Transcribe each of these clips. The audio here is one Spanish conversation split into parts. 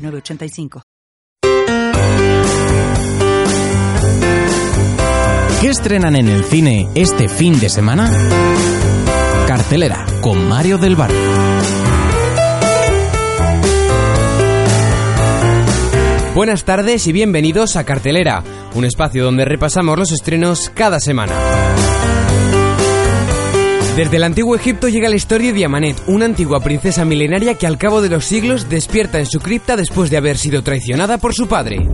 906985. ¿Qué estrenan en el cine este fin de semana? Cartelera con Mario del Bar. Buenas tardes y bienvenidos a Cartelera, un espacio donde repasamos los estrenos cada semana. Desde el antiguo Egipto llega la historia de Amanet, una antigua princesa milenaria que al cabo de los siglos despierta en su cripta después de haber sido traicionada por su padre.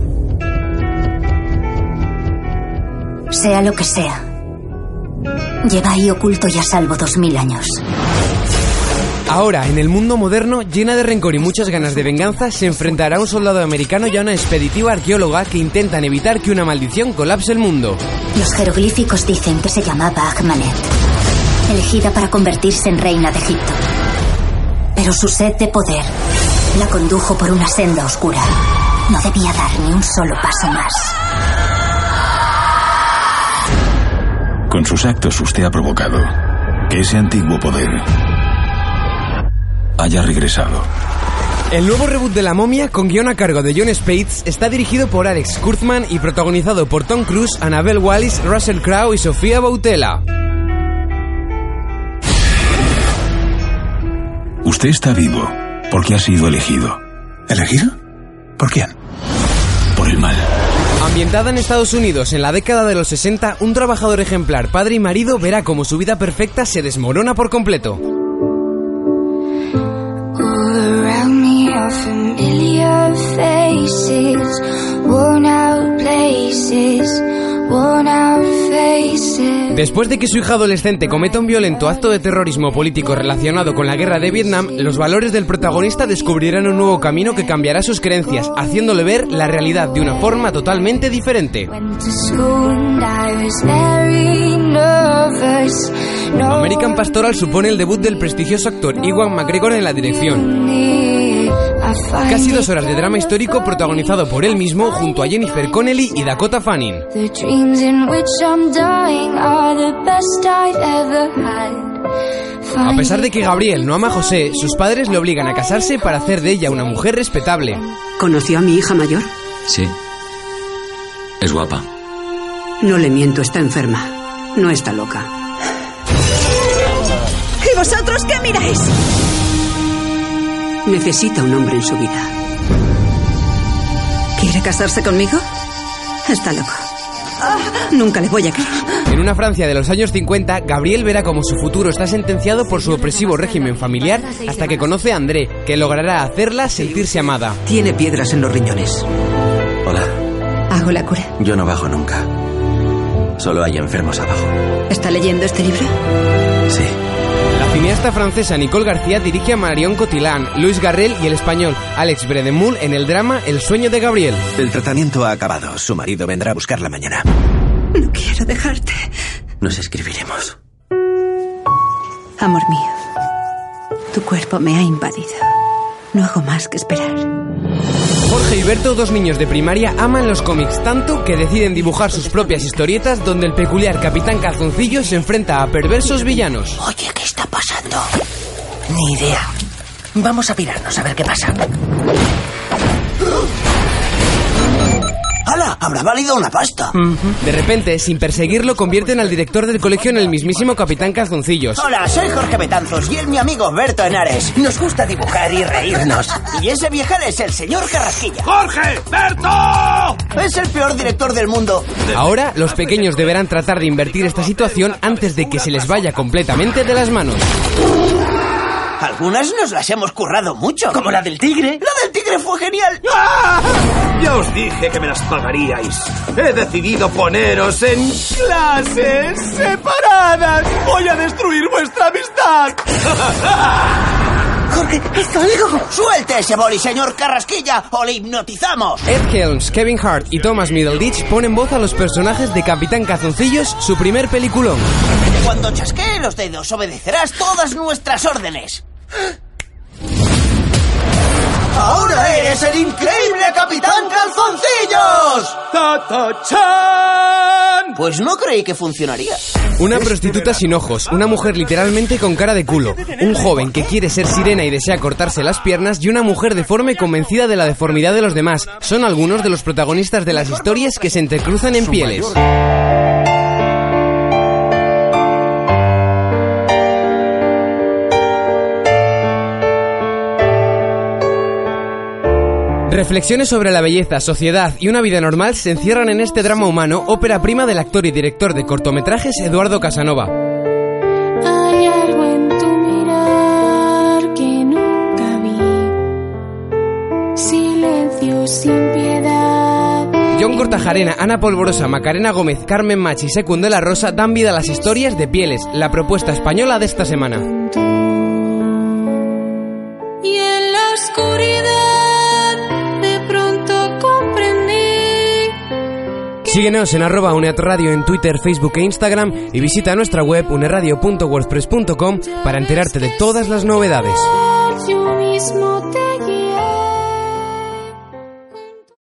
Sea lo que sea, lleva ahí oculto y a salvo dos mil años. Ahora, en el mundo moderno, llena de rencor y muchas ganas de venganza, se enfrentará un soldado americano y a una expeditiva arqueóloga que intentan evitar que una maldición colapse el mundo. Los jeroglíficos dicen que se llamaba Ahmanet, elegida para convertirse en reina de Egipto. Pero su sed de poder la condujo por una senda oscura. No debía dar ni un solo paso más. Con sus actos usted ha provocado que ese antiguo poder haya regresado. El nuevo reboot de La Momia, con guion a cargo de John Spates, está dirigido por Alex Kurtzman y protagonizado por Tom Cruise, Annabelle Wallis, Russell Crowe y Sofía Boutella. Usted está vivo porque ha sido elegido. ¿Elegido? ¿Por quién? Por el mal. Ambientada en Estados Unidos en la década de los 60, un trabajador ejemplar, padre y marido, verá cómo su vida perfecta se desmorona por completo. Después de que su hija adolescente cometa un violento acto de terrorismo político relacionado con la guerra de Vietnam, los valores del protagonista descubrirán un nuevo camino que cambiará sus creencias, haciéndole ver la realidad de una forma totalmente diferente. American Pastoral supone el debut del prestigioso actor Iwan McGregor en la dirección. Casi dos horas de drama histórico protagonizado por él mismo junto a Jennifer Connelly y Dakota Fanning. A pesar de que Gabriel no ama a José, sus padres le obligan a casarse para hacer de ella una mujer respetable. ¿Conoció a mi hija mayor? Sí. Es guapa. No le miento, está enferma. No está loca. ¿Y vosotros qué miráis? Necesita un hombre en su vida. ¿Quiere casarse conmigo? Está loco. Nunca le voy a creer. En una Francia de los años 50, Gabriel verá como su futuro está sentenciado por su opresivo régimen familiar hasta que conoce a André, que logrará hacerla sentirse amada. Tiene piedras en los riñones. Hola, Hago la cura. yo no bajo nunca. Solo hay enfermos abajo. ¿Está leyendo este libro? Sí. La cineasta francesa Nicole García dirige a Marion Cotillard, Luis Garrel y el español Alex Bredemul en el drama El sueño de Gabriel. El tratamiento ha acabado. Su marido vendrá a buscarla mañana. No quiero dejarte. Nos escribiremos. Amor mío, tu cuerpo me ha invadido. No hago más que esperar. Jorge y Berto, dos niños de primaria, aman los cómics tanto que deciden dibujar sus propias historietas donde el peculiar Capitán Calzoncillo se enfrenta a perversos villanos. Oye, ¿qué está pasando? Ni idea. Vamos a pirarnos a ver qué pasa. ¡Hala! Habrá valido una pasta. De repente, sin perseguirlo, convierten al director del colegio en el mismísimo Capitán Calzoncillos. Hola, soy Jorge Betanzos y es mi amigo Berto Henares. Nos gusta dibujar y reírnos. Y ese viejal es el señor Carrasquilla. ¡Jorge! ¡Berto! Es el peor director del mundo. Ahora, los pequeños deberán tratar de invertir esta situación antes de que se les vaya completamente de las manos. Algunas nos las hemos currado mucho. ¿Como la del tigre? La del tigre fue genial. ¡Ah! Ya os dije que me las pagaríais. He decidido poneros en clases separadas. Voy a destruir vuestra amistad. Jorge, esto algo. Suelte ese boli, señor Carrasquilla, o le hipnotizamos. Ed Helms, Kevin Hart y Thomas Middleditch ponen voz a los personajes de Capitán Cazoncillos, su primer peliculón. Cuando chasquee los dedos, obedecerás todas nuestras órdenes. ¡Ahora eres el increíble Capitán Calzoncillos! ¡Ta-ta-chan! Pues no creí que funcionaría. Una prostituta sin ojos, una mujer literalmente con cara de culo, un joven que quiere ser sirena y desea cortarse las piernas y una mujer deforme convencida de la deformidad de los demás. Son algunos de los protagonistas de las historias que se entrecruzan en pieles. Reflexiones sobre la belleza, sociedad y una vida normal se encierran en este drama humano, ópera prima del actor y director de cortometrajes Eduardo Casanova. Hay algo en tu mirar que nunca vi. Silencio sin piedad. John Cortajarena, Ana Polvorosa, Macarena Gómez, Carmen Machi y Secundo de la Rosa dan vida a las historias de Pieles, la propuesta española de esta semana. Síguenos en arroba en Twitter, Facebook e Instagram y visita nuestra web uneradio.wordpress.com para enterarte de todas las novedades.